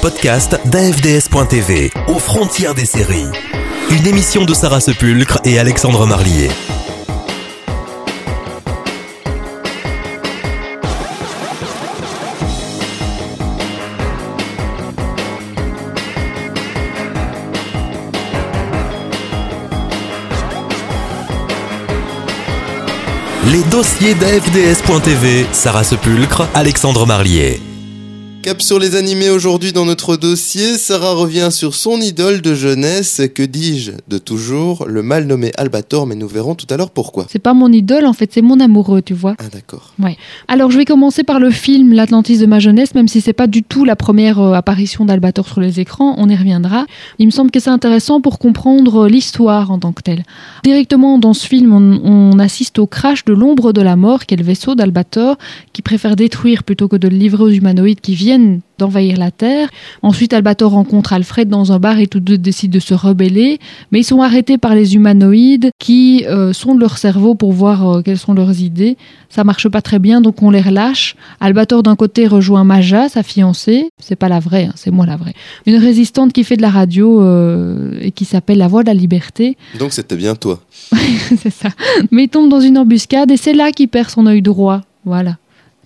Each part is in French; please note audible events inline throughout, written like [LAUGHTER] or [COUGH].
podcasts d'AFDS.tv, aux frontières des séries. Une émission de Sarah Sepulcre et Alexandre Marlier. Les dossiers d'AFDS.tv, Sarah Sepulcre, Alexandre Marlier. Cap sur les animés aujourd'hui dans notre dossier, Sarah revient sur son idole de jeunesse, que dis-je, de toujours, le mal nommé Albator, mais nous verrons tout à l'heure pourquoi. C'est pas mon idole, en fait, c'est mon amoureux, tu vois. Ah d'accord. Ouais. Alors je vais commencer par le film L'Atlantis de ma jeunesse, même si c'est pas du tout la première euh, apparition d'Albator sur les écrans, on y reviendra. Il me semble que c'est intéressant pour comprendre euh, l'histoire en tant que telle. Directement dans ce film, on, on assiste au crash de l'ombre de la mort, qui est le vaisseau d'Albator, qui préfère détruire plutôt que de le livrer aux humanoïdes qui viennent d'envahir la Terre. Ensuite, Albator rencontre Alfred dans un bar et tous deux décident de se rebeller. Mais ils sont arrêtés par les humanoïdes qui euh, sondent leur cerveau pour voir euh, quelles sont leurs idées. Ça marche pas très bien, donc on les relâche. Albator d'un côté rejoint Maja, sa fiancée. C'est pas la vraie, hein, c'est moi la vraie. Une résistante qui fait de la radio euh, et qui s'appelle La Voix de la Liberté. Donc c'était bien toi. [LAUGHS] c'est ça. Mais il tombe dans une embuscade et c'est là qu'il perd son œil droit. Voilà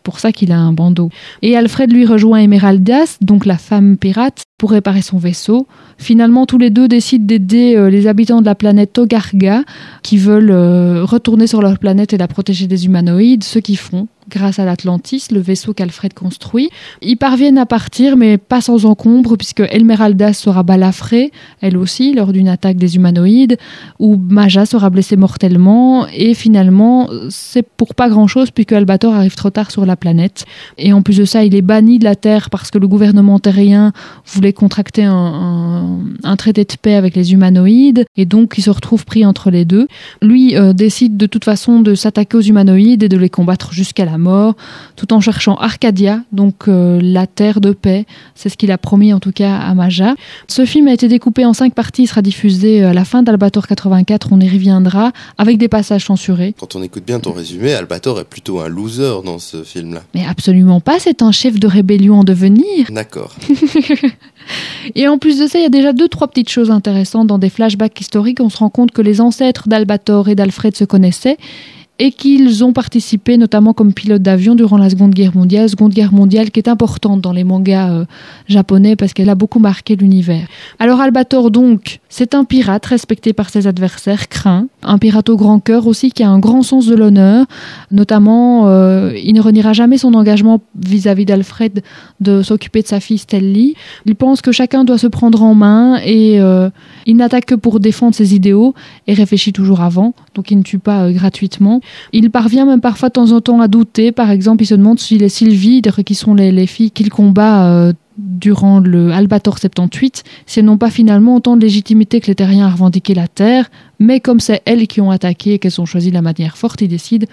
pour ça qu'il a un bandeau. Et Alfred lui rejoint Emeraldas, donc la femme pirate, pour réparer son vaisseau. Finalement, tous les deux décident d'aider euh, les habitants de la planète Togarga, qui veulent euh, retourner sur leur planète et la protéger des humanoïdes, ce qu'ils font grâce à l'Atlantis, le vaisseau qu'Alfred construit. Ils parviennent à partir, mais pas sans encombre, puisque Elmeralda sera balafrée, elle aussi, lors d'une attaque des humanoïdes, où Maja sera blessée mortellement, et finalement, c'est pour pas grand-chose, puisque Albator arrive trop tard sur la planète. Et en plus de ça, il est banni de la Terre parce que le gouvernement terrien voulait contracter un, un, un traité de paix avec les humanoïdes, et donc il se retrouve pris entre les deux. Lui euh, décide de toute façon de s'attaquer aux humanoïdes et de les combattre jusqu'à la mort, tout en cherchant Arcadia, donc euh, la terre de paix. C'est ce qu'il a promis en tout cas à Maja. Ce film a été découpé en cinq parties, il sera diffusé à la fin d'Albator 84, on y reviendra, avec des passages censurés. Quand on écoute bien ton résumé, Albator est plutôt un loser dans ce film-là. Mais absolument pas, c'est un chef de rébellion en devenir. D'accord. [LAUGHS] Et en plus de ça, il y a déjà deux, trois petites choses intéressantes dans des flashbacks historiques. On se rend compte que les ancêtres d'Albator et d'Alfred se connaissaient et qu'ils ont participé notamment comme pilote d'avion durant la Seconde Guerre mondiale, Seconde Guerre mondiale qui est importante dans les mangas euh, japonais parce qu'elle a beaucoup marqué l'univers. Alors Albator donc, c'est un pirate respecté par ses adversaires, craint, un pirate au grand cœur aussi qui a un grand sens de l'honneur, notamment euh, il ne reniera jamais son engagement vis-à-vis d'Alfred de s'occuper de sa fille Stelly. Il pense que chacun doit se prendre en main et euh, il n'attaque que pour défendre ses idéaux et réfléchit toujours avant, donc il ne tue pas euh, gratuitement. Il parvient même parfois de temps en temps à douter. Par exemple, il se demande si les Sylvie, qui sont les, les filles qu'il combat euh, durant le Albator 78, si elles n'ont pas finalement autant de légitimité que les terriens à revendiquer la terre, mais comme c'est elles qui ont attaqué et qu'elles ont choisi la manière forte, ils décident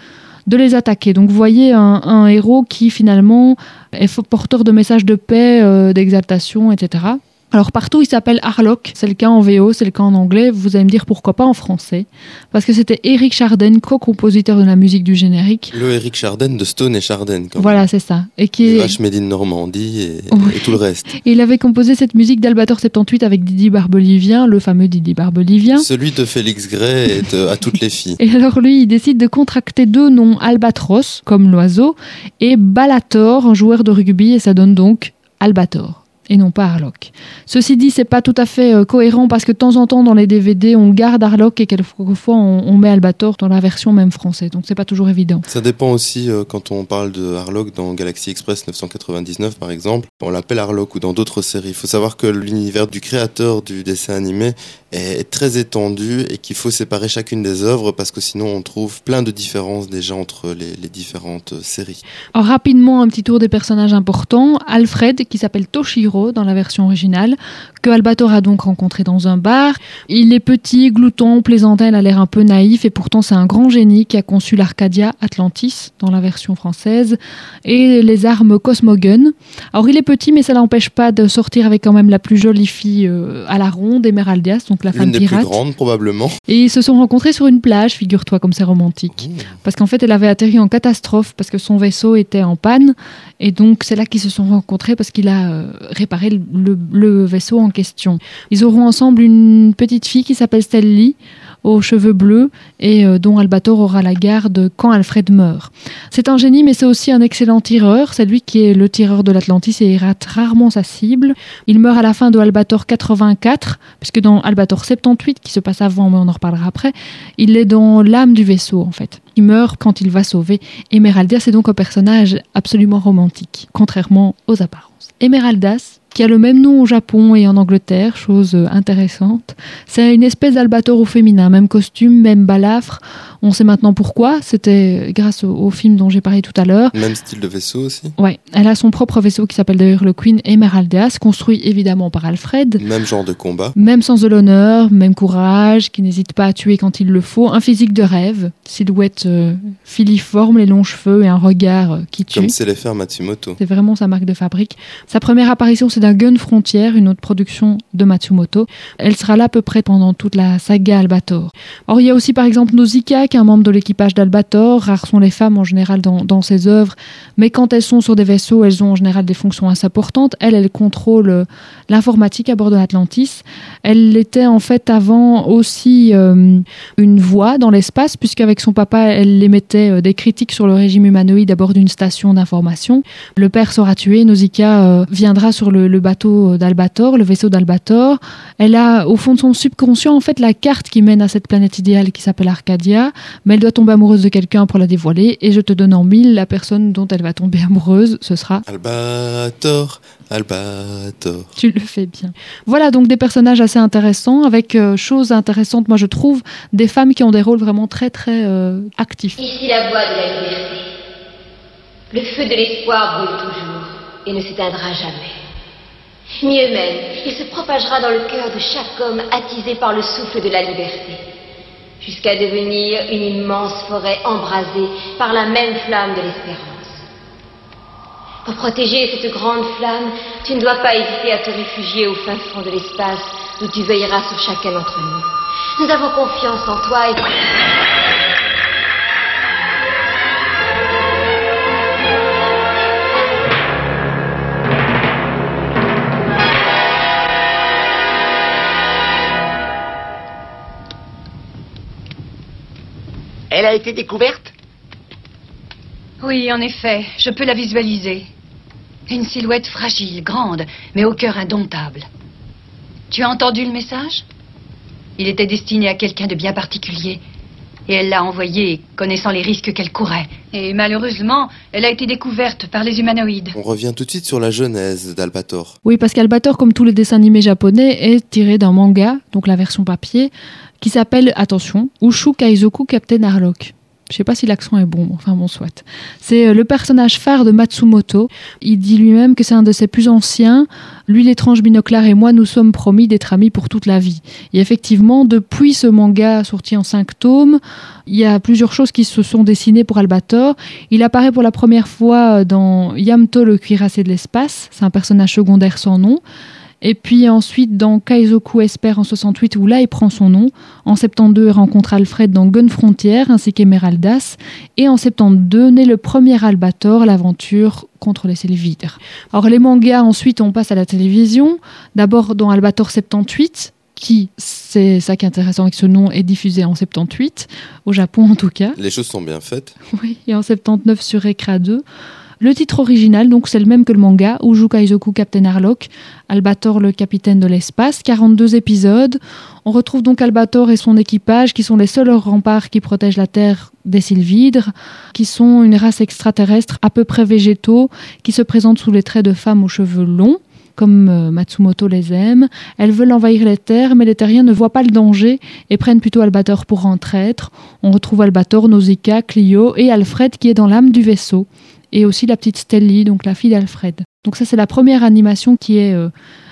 de les attaquer. Donc vous voyez un, un héros qui finalement est porteur de messages de paix, euh, d'exaltation, etc. Alors partout, il s'appelle Harlock. C'est le cas en VO, c'est le cas en anglais. Vous allez me dire pourquoi pas en français. Parce que c'était Eric Charden, co-compositeur de la musique du générique. Le Eric Charden de Stone et Charden. Quand voilà, c'est ça. Et qui est... Vache Made in Normandie et, tout le reste. Et il avait composé cette musique d'Albator 78 avec Didi Barbelivien, le fameux Didi Barbelivien. Celui de Félix Gray et de, à toutes les filles. Et alors lui, il décide de contracter deux noms, Albatros, comme l'oiseau, et Balator, un joueur de rugby, et ça donne donc Albator et non pas Harlock. Ceci dit, c'est pas tout à fait euh, cohérent parce que de temps en temps dans les DVD, on garde Harlock et quelquefois on, on met Albator dans la version même française. Donc c'est pas toujours évident. Ça dépend aussi euh, quand on parle de Harlock dans Galaxy Express 999 par exemple. On l'appelle Harlock ou dans d'autres séries. Il faut savoir que l'univers du créateur du dessin animé est très étendu et qu'il faut séparer chacune des œuvres parce que sinon on trouve plein de différences déjà entre les, les différentes séries. Alors, rapidement, un petit tour des personnages importants. Alfred, qui s'appelle Toshiro dans la version originale, que Albator a donc rencontré dans un bar. Il est petit, glouton, plaisantin, il a l'air un peu naïf et pourtant c'est un grand génie qui a conçu l'Arcadia Atlantis dans la version française et les armes Cosmogun. Alors il est petit mais ça l'empêche pas de sortir avec quand même la plus jolie fille euh, à la ronde, Emeraldias, donc la femme des pirate. plus grandes probablement. Et ils se sont rencontrés sur une plage, figure-toi comme c'est romantique. Mmh. Parce qu'en fait elle avait atterri en catastrophe parce que son vaisseau était en panne et donc c'est là qu'ils se sont rencontrés parce qu'il a euh, réparer le, le vaisseau en question. Ils auront ensemble une petite fille qui s'appelle Stelly, aux cheveux bleus et euh, dont Albator aura la garde quand Alfred meurt. C'est un génie, mais c'est aussi un excellent tireur. C'est lui qui est le tireur de l'Atlantis et il rate rarement sa cible. Il meurt à la fin de Albator 84, puisque dans Albator 78, qui se passe avant, mais on en reparlera après, il est dans l'âme du vaisseau en fait. Il meurt quand il va sauver Emeraldas. C'est donc un personnage absolument romantique, contrairement aux apparences. Emeraldas, qui a le même nom au Japon et en Angleterre, chose intéressante. C'est une espèce d'albator au féminin, même costume, même balafre. On sait maintenant pourquoi. C'était grâce au, film dont j'ai parlé tout à l'heure. Même style de vaisseau aussi. Ouais, elle a son propre vaisseau qui s'appelle d'ailleurs le Queen Emeraldas, construit évidemment par Alfred. Même genre de combat. Même sens de l'honneur, même courage, qui n'hésite pas à tuer quand il le faut. Un physique de rêve, silhouette euh, filiforme, les longs cheveux et un regard euh, qui tue. Comme c'est les faire Matsumoto. C'est vraiment sa marque de fabrique. Sa première apparition, c'est d'un Gun Frontier, une autre production de Matsumoto. Elle sera là à peu près pendant toute la saga Albator. Or, il y a aussi par exemple Nausicaa, qui est un membre de l'équipage d'Albator. Rares sont les femmes en général dans, dans ses œuvres, mais quand elles sont sur des vaisseaux, elles ont en général des fonctions assez importantes. Elle, elle contrôle euh, l'informatique à bord de l'Atlantis. Elle était en fait avant aussi euh, une voix dans l'espace, puisqu'avec son papa, elle émettait euh, des critiques sur le régime humanoïde à bord d'une station d'information. Le père sera tué, Nausicaa viendra sur le, le bateau d'Albator, le vaisseau d'Albator. Elle a au fond de son subconscient en fait la carte qui mène à cette planète idéale qui s'appelle Arcadia, mais elle doit tomber amoureuse de quelqu'un pour la dévoiler et je te donne en mille la personne dont elle va tomber amoureuse, ce sera Albator, Albator. Tu le fais bien. Voilà donc des personnages assez intéressants avec euh, choses intéressantes moi je trouve des femmes qui ont des rôles vraiment très très euh, actifs. Ici la voie de la liberté. Le feu de l'espoir brûle toujours et ne s'éteindra jamais. Mieux même, il se propagera dans le cœur de chaque homme attisé par le souffle de la liberté, jusqu'à devenir une immense forêt embrasée par la même flamme de l'espérance. Pour protéger cette grande flamme, tu ne dois pas hésiter à te réfugier au fin fond de l'espace où tu veilleras sur chacun d'entre nous. Nous avons confiance en toi et... Elle a été découverte? Oui, en effet, je peux la visualiser. Une silhouette fragile, grande, mais au cœur indomptable. Tu as entendu le message? Il était destiné à quelqu'un de bien particulier. Et elle l'a envoyé, connaissant les risques qu'elle courait. Et malheureusement, elle a été découverte par les humanoïdes. On revient tout de suite sur la genèse d'Albator. Oui, parce qu'Albator, comme tous les dessins animés japonais, est tiré d'un manga, donc la version papier, qui s'appelle, attention, Ushu Kaizoku Captain Harlock. Je sais pas si l'accent est bon, enfin bon, soit. C'est euh, le personnage phare de Matsumoto. Il dit lui-même que c'est un de ses plus anciens. Lui, l'étrange binoclard et moi, nous sommes promis d'être amis pour toute la vie. Et effectivement, depuis ce manga sorti en cinq tomes, il y a plusieurs choses qui se sont dessinées pour Albator. Il apparaît pour la première fois dans Yamto, le cuirassé de l'espace. C'est un personnage secondaire sans nom. Et puis ensuite dans Kaizoku Esper en 68 où là il prend son nom. En 72 il rencontre Alfred dans Gun Frontier ainsi qu'Emeraldas. Et en 72 naît le premier Albator, l'aventure contre les Sylvidres. Alors les mangas ensuite on passe à la télévision. D'abord dans Albator 78 qui, c'est ça qui est intéressant avec ce nom, est diffusé en 78, au Japon en tout cas. Les choses sont bien faites. Oui, et en 79 sur Ekra 2. Le titre original, donc, c'est le même que le manga, Uju Kaizoku Captain Harlock, Albator le capitaine de l'espace, 42 épisodes. On retrouve donc Albator et son équipage, qui sont les seuls remparts qui protègent la Terre des sylvidres, qui sont une race extraterrestre à peu près végétaux, qui se présentent sous les traits de femmes aux cheveux longs comme euh, Matsumoto les aime. Elles veulent envahir les terres, mais les terriens ne voient pas le danger et prennent plutôt Albator pour en traître. On retrouve Albator, Nausicaa, Clio et Alfred qui est dans l'âme du vaisseau et aussi la petite Stelly, donc la fille d'Alfred. Donc ça c'est la première animation qui est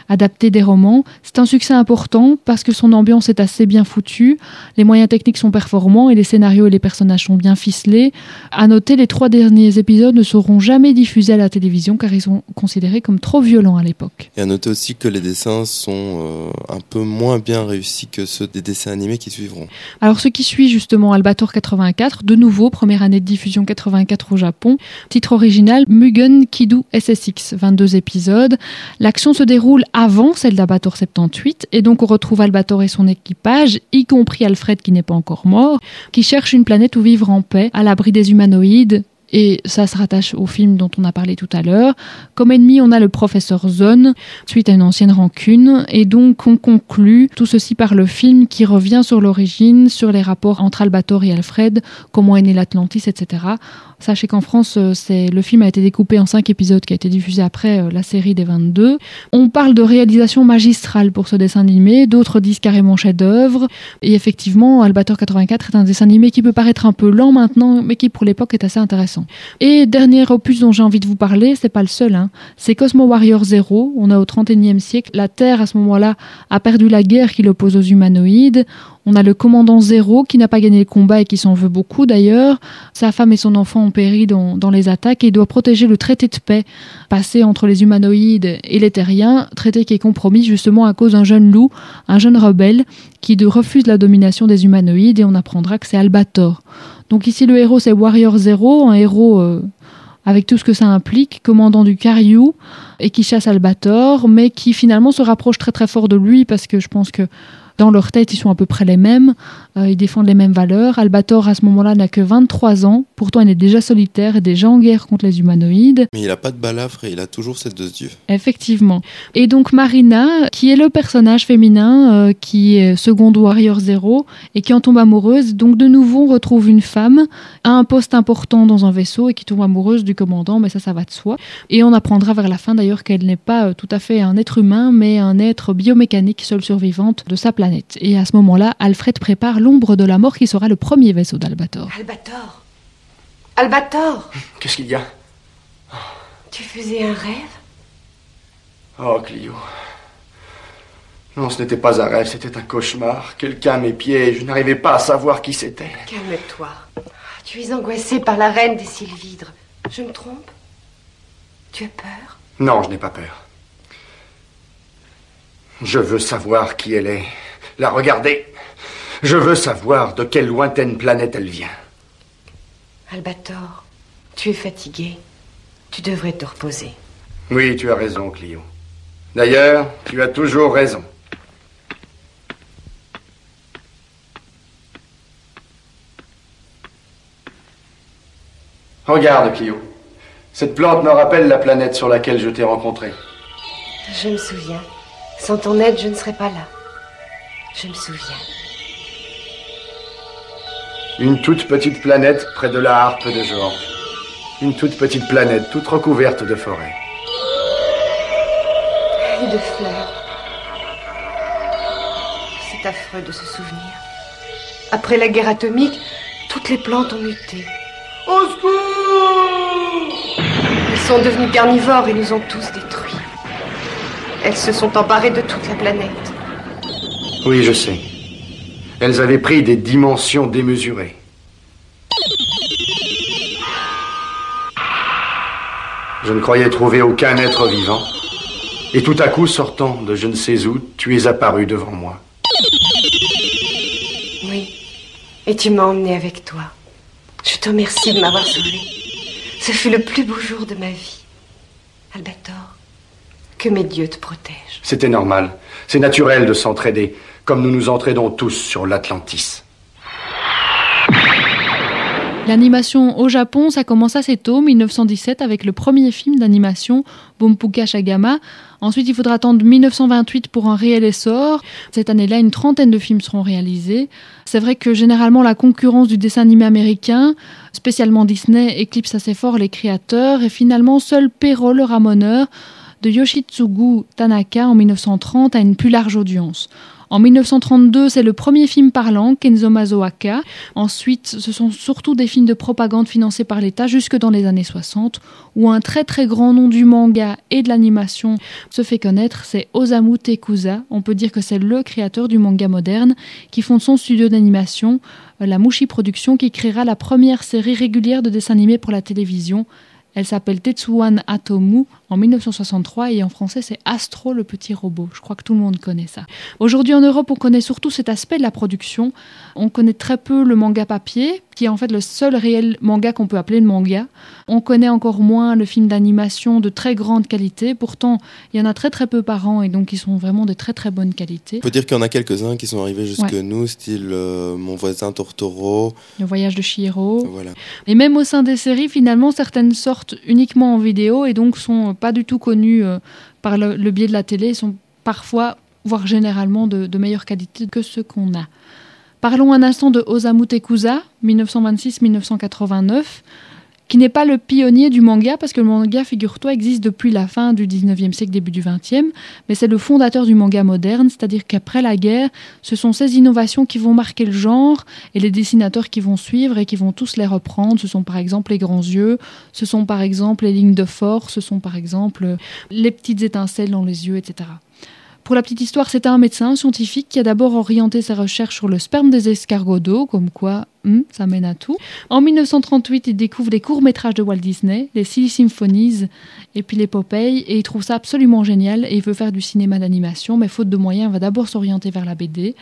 adapté des romans. C'est un succès important parce que son ambiance est assez bien foutue, les moyens techniques sont performants et les scénarios et les personnages sont bien ficelés. À noter, les trois derniers épisodes ne seront jamais diffusés à la télévision car ils sont considérés comme trop violents à l'époque. Et à noter aussi que les dessins sont euh, un peu moins bien réussis que ceux des dessins animés qui suivront. Alors ce qui suit justement Albator 84, de nouveau, première année de diffusion 84 au Japon, titre original Mugen Kidu SSX, 22 épisodes. L'action se déroule avant celle d'Albator 78 et donc on retrouve Albator et son équipage, y compris Alfred qui n'est pas encore mort, qui cherche une planète où vivre en paix, à l'abri des humanoïdes, et ça se rattache au film dont on a parlé tout à l'heure. Comme ennemi, on a le professeur Zone, suite à une ancienne rancune, et donc on conclut tout ceci par le film qui revient sur l'origine, sur les rapports entre Albator et Alfred, comment est né l'Atlantis, etc. Sachez qu'en France, euh, le film a été découpé en cinq épisodes qui a été diffusé après euh, la série des 22. On parle de réalisation magistrale pour ce dessin animé, d'autres disent carrément chef-d'œuvre. Et effectivement, Albator 84 est un dessin animé qui peut paraître un peu lent maintenant, mais qui pour l'époque est assez intéressant. Et dernier opus dont j'ai envie de vous parler, c'est pas le seul, hein. c'est Cosmo Warrior Zero. On a au 31e siècle, la Terre à ce moment-là a perdu la guerre qui l'oppose aux humanoïdes. On a le commandant Zéro qui n'a pas gagné le combat et qui s'en veut beaucoup d'ailleurs. Sa femme et son enfant ont péri dans, les attaques et il doit protéger le traité de paix passé entre les humanoïdes et les terriens, traité qui est compromis justement à cause d'un jeune loup, un jeune rebelle qui refuse la domination des humanoïdes et on apprendra que c'est Albator. Donc ici le héros c'est Warrior Zero, un héros euh, avec tout ce que ça implique, commandant du Cariou et qui chasse Albator, mais qui finalement se rapproche très très fort de lui parce que je pense que dans leur tête, ils sont à peu près les mêmes. Euh, ils défendent les mêmes valeurs. Albator, à ce moment-là, n'a que 23 ans. Pourtant, il est déjà solitaire et déjà en guerre contre les humanoïdes. Mais il n'a pas de balafre et il a toujours ses deux yeux. Effectivement. Et donc, Marina, qui est le personnage féminin, euh, qui est second Warrior Zero et qui en tombe amoureuse. Donc, de nouveau, on retrouve une femme à un poste important dans un vaisseau et qui tombe amoureuse du commandant. Mais ça, ça va de soi. Et on apprendra vers la fin, d'ailleurs, qu'elle n'est pas euh, tout à fait un être humain, mais un être biomécanique, seule survivante de sa planète. Et à ce moment-là, Alfred prépare l'ombre de la mort qui sera le premier vaisseau d'Albator. Albator Albator Qu'est-ce qu'il y a? Tu faisais un rêve? Oh, Clio. Non, ce n'était pas un rêve, c'était un cauchemar. Quelqu'un à mes pieds, je n'arrivais pas à savoir qui c'était. Calme-toi. Tu es angoissé par la reine des Sylvidres. Je me trompe? Tu as peur? Non, je n'ai pas peur. Je veux savoir qui elle est la regarder. Je veux savoir de quelle lointaine planète elle vient. Albator, tu es fatigué. Tu devrais te reposer. Oui, tu as raison, Clio. D'ailleurs, tu as toujours raison. Regarde, Clio. Cette plante me rappelle la planète sur laquelle je t'ai rencontré. Je me souviens. Sans ton aide, je ne serais pas là. Je me souviens. Une toute petite planète près de la harpe de Georges. Une toute petite planète toute recouverte de forêts. Et de fleurs. C'est affreux de se souvenir. Après la guerre atomique, toutes les plantes ont muté. Au secours Elles sont devenues carnivores et nous ont tous détruits. Elles se sont emparées de toute la planète. Oui, je sais. Elles avaient pris des dimensions démesurées. Je ne croyais trouver aucun être vivant. Et tout à coup, sortant de je ne sais où, tu es apparu devant moi. Oui. Et tu m'as emmené avec toi. Je te remercie de m'avoir sauvé. Ce fut le plus beau jour de ma vie. Albator, que mes dieux te protègent. C'était normal. C'est naturel de s'entraider comme nous nous entraînons tous sur l'Atlantis. L'animation au Japon, ça commence assez tôt, 1917, avec le premier film d'animation, Bompuka Shagama. Ensuite, il faudra attendre 1928 pour un réel essor. Cette année-là, une trentaine de films seront réalisés. C'est vrai que généralement, la concurrence du dessin animé américain, spécialement Disney, éclipse assez fort les créateurs. Et finalement, seul Perrault, le ramoneur, de Yoshitsugu Tanaka en 1930 a une plus large audience. En 1932, c'est le premier film parlant, Kenzo Mazoaka. Ensuite, ce sont surtout des films de propagande financés par l'État jusque dans les années 60, où un très très grand nom du manga et de l'animation se fait connaître, c'est Osamu Tekusa. On peut dire que c'est le créateur du manga moderne qui fonde son studio d'animation, euh, la Mushi Production, qui créera la première série régulière de dessins animés pour la télévision. Elle s'appelle Tetsuan Atomu en 1963 et en français c'est Astro le petit robot. Je crois que tout le monde connaît ça. Aujourd'hui en Europe on connaît surtout cet aspect de la production. On connaît très peu le manga papier qui est en fait le seul réel manga qu'on peut appeler le manga. On connaît encore moins le film d'animation de très grande qualité. Pourtant il y en a très très peu par an et donc ils sont vraiment de très très bonne qualité. On peut dire qu'il y en a quelques-uns qui sont arrivés jusque Ouais. nous, style euh, Mon voisin Tortoro. Le voyage de Chihiro. Voilà. Et même au sein des séries, finalement, certaines sortent uniquement en vidéo et donc sont pas du tout connues euh, par le, biais de la télé, sont parfois, voire généralement, de, de meilleure qualité que ceux qu'on a. Parlons un instant de Osamu Tekusa, 1926-1989, qui n'est pas le pionnier du manga, parce que le manga, figure-toi, existe depuis la fin du 19e siècle, début du 20e, mais c'est le fondateur du manga moderne, c'est-à-dire qu'après la guerre, ce sont ces innovations qui vont marquer le genre, et les dessinateurs qui vont suivre et qui vont tous les reprendre. Ce sont par exemple les grands yeux, ce sont par exemple les lignes de force, ce sont par exemple les petites étincelles dans les yeux, etc. Pour la petite histoire, c'était un médecin scientifique qui a d'abord orienté ses recherches sur le sperme des escargots d'eau, comme quoi hum, ça mène à tout. En 1938, il découvre les courts-métrages de Walt Disney, les Silly Symphonies et puis les Popeye, et il trouve ça absolument génial et il veut faire du cinéma d'animation, mais faute de moyens, il va d'abord s'orienter vers la BD.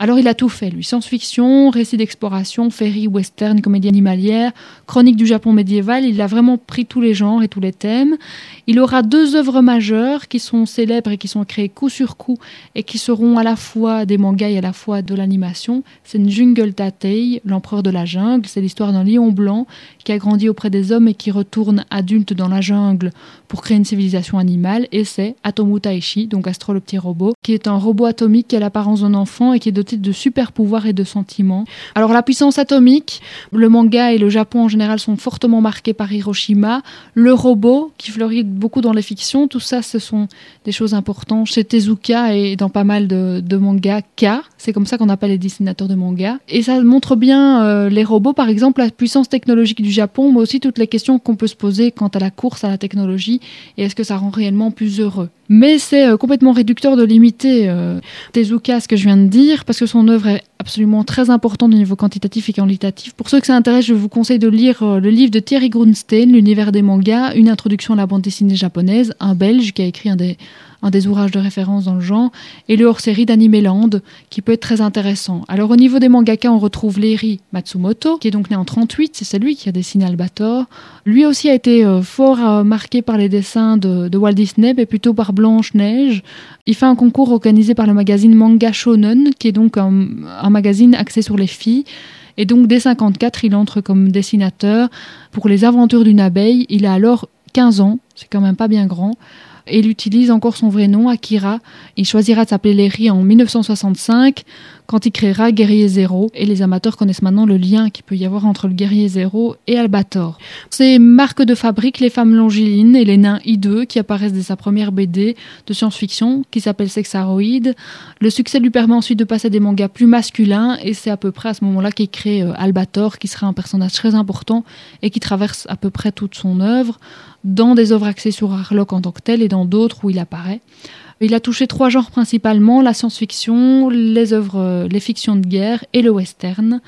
Alors il a tout fait, lui. Science-fiction, récit d'exploration, féerie, western, comédie animalière, chronique du Japon médiéval. Il a vraiment pris tous les genres et tous les thèmes. Il aura deux œuvres majeures qui sont célèbres et qui sont créées coup sur coup et qui seront à la fois des mangas et à la fois de l'animation. C'est une Jungle Tatei, l'empereur de la jungle. C'est l'histoire d'un lion blanc qui a grandi auprès des hommes et qui retourne adulte dans la jungle pour créer une civilisation animale. Et c'est Atomu Taishi, donc Astro le petit robot, qui est un robot atomique qui a l'apparence d'un enfant et qui est de super pouvoirs et de sentiments. Alors la puissance atomique, le manga et le Japon en général sont fortement marqués par Hiroshima. Le robot, qui fleurit beaucoup dans les fictions, tout ça ce sont des choses importantes chez Tezuka et dans pas mal de, de mangas K. C'est comme ça qu'on appelle les dessinateurs de manga. Et ça montre bien euh, les robots, par exemple, la puissance technologique du Japon, mais aussi toutes les questions qu'on peut se poser quant à la course à la technologie et est-ce que ça rend réellement plus heureux. Mais c'est euh, complètement réducteur de limiter euh, Tezuka, ce que je viens de dire, parce que son œuvre est absolument très importante au niveau quantitatif et qualitatif. Pour ceux que ça intéresse, je vous conseille de lire euh, le livre de Thierry Grunstein, L'univers des mangas, une introduction à la bande dessinée japonaise, un Belge qui a écrit un des, un des ouvrages de référence dans le genre, et le hors-série d'Animeland, qui peut être très intéressant. Alors au niveau des mangaka, on retrouve Leiri Matsumoto, qui est donc né en 38, c'est lui qui a dessiné Albator. Lui aussi a été euh, fort euh, marqué par les dessins de, Walt Disney, mais plutôt par Blanche-Neige. Il fait un concours organisé par le magazine Manga Shonen, qui est donc un, un magazine axé sur les filles. Et donc dès 54, il entre comme dessinateur pour les aventures d'une abeille. Il a alors 15 ans, c'est quand même pas bien grand il utilise encore son vrai nom, Akira. Il choisira de s'appeler Lery en 1965 quand il créera Guerrier Zéro. Et les amateurs connaissent maintenant le lien qu'il peut y avoir entre le Guerrier Zéro et Albator. Ces marques de fabrique, les femmes longilines et les nains hideux qui apparaissent dès sa première BD de science-fiction qui s'appelle Sexaroid. Le succès lui permet ensuite de passer à des mangas plus masculins et c'est à peu près à ce moment-là qu'il crée euh, Albator qui sera un personnage très important et qui traverse à peu près toute son œuvre dans des œuvres axées sur Harlock en tant que tel et dans d'autres où il apparaît. Il a touché trois genres principalement, la science-fiction, les œuvres, les fictions de guerre et le western.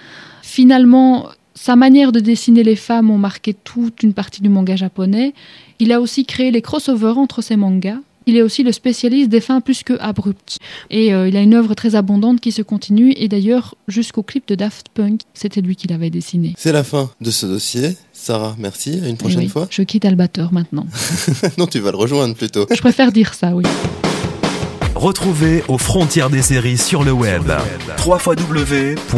Finalement, sa manière de dessiner les femmes ont marqué toute une partie du manga japonais. Il a aussi créé les crossovers entre ses mangas. Il est aussi le spécialiste des fins plus que abruptes. Et euh, il a une œuvre très abondante qui se continue, et d'ailleurs jusqu'au clip de Daft Punk, c'était lui qui l'avait dessiné. C'est la fin de ce dossier. Sarah, merci. À une Et prochaine oui, fois. Je quitte Albator maintenant. [LAUGHS] non, tu vas le rejoindre plutôt. Je préfère dire ça, oui. Retrouvez aux frontières des séries sur le web. www.afds.tv